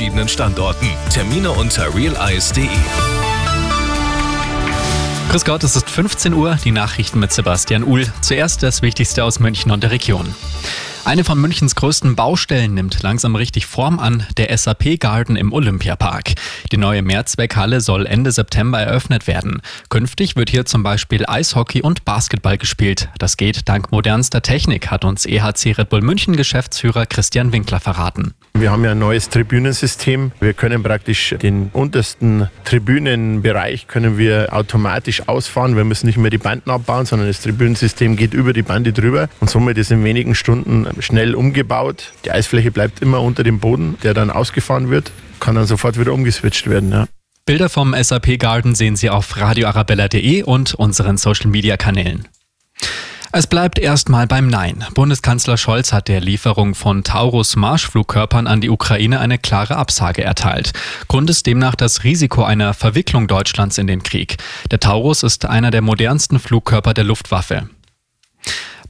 verschiedenen Standorten. Termine unter realize.de. Grüß Gott, es ist 15 Uhr, die Nachrichten mit Sebastian Uhl. Zuerst das Wichtigste aus München und der Region. Eine von Münchens größten Baustellen nimmt langsam richtig Form an, der SAP Garden im Olympiapark. Die neue Mehrzweckhalle soll Ende September eröffnet werden. Künftig wird hier zum Beispiel Eishockey und Basketball gespielt. Das geht dank modernster Technik, hat uns EHC Red Bull München Geschäftsführer Christian Winkler verraten. Wir haben ja ein neues Tribünensystem. Wir können praktisch den untersten Tribünenbereich können wir automatisch ausfahren. Wir müssen nicht mehr die Banden abbauen, sondern das Tribünensystem geht über die Bande drüber und somit ist in wenigen Stunden schnell umgebaut. Die Eisfläche bleibt immer unter dem Boden, der dann ausgefahren wird, kann dann sofort wieder umgeswitcht werden. Ja. Bilder vom SAP Garden sehen Sie auf radioarabella.de und unseren Social Media Kanälen. Es bleibt erstmal beim Nein. Bundeskanzler Scholz hat der Lieferung von Taurus Marschflugkörpern an die Ukraine eine klare Absage erteilt. Grund ist demnach das Risiko einer Verwicklung Deutschlands in den Krieg. Der Taurus ist einer der modernsten Flugkörper der Luftwaffe.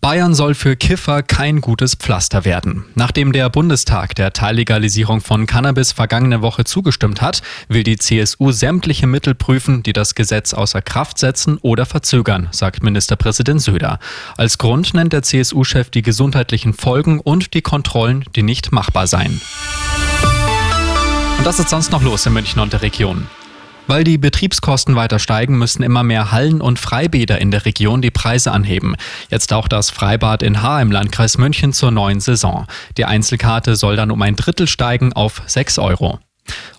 Bayern soll für Kiffer kein gutes Pflaster werden. Nachdem der Bundestag der Teillegalisierung von Cannabis vergangene Woche zugestimmt hat, will die CSU sämtliche Mittel prüfen, die das Gesetz außer Kraft setzen oder verzögern, sagt Ministerpräsident Söder. Als Grund nennt der CSU-Chef die gesundheitlichen Folgen und die Kontrollen, die nicht machbar seien. Und das ist sonst noch los in München und der Region. Weil die Betriebskosten weiter steigen, müssen immer mehr Hallen und Freibäder in der Region die Preise anheben. Jetzt auch das Freibad in Haar im Landkreis München zur neuen Saison. Die Einzelkarte soll dann um ein Drittel steigen auf 6 Euro.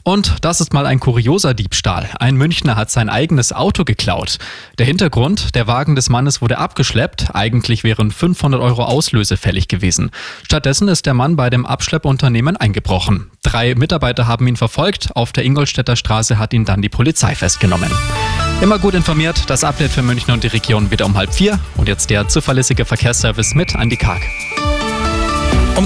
Und das ist mal ein kurioser Diebstahl. Ein Münchner hat sein eigenes Auto geklaut. Der Hintergrund, der Wagen des Mannes wurde abgeschleppt. Eigentlich wären 500 Euro Auslöse fällig gewesen. Stattdessen ist der Mann bei dem Abschleppunternehmen eingebrochen. Drei Mitarbeiter haben ihn verfolgt. Auf der Ingolstädter Straße hat ihn dann die Polizei festgenommen. Immer gut informiert, das Update für München und die Region wieder um halb vier. Und jetzt der zuverlässige Verkehrsservice mit Andy Karg.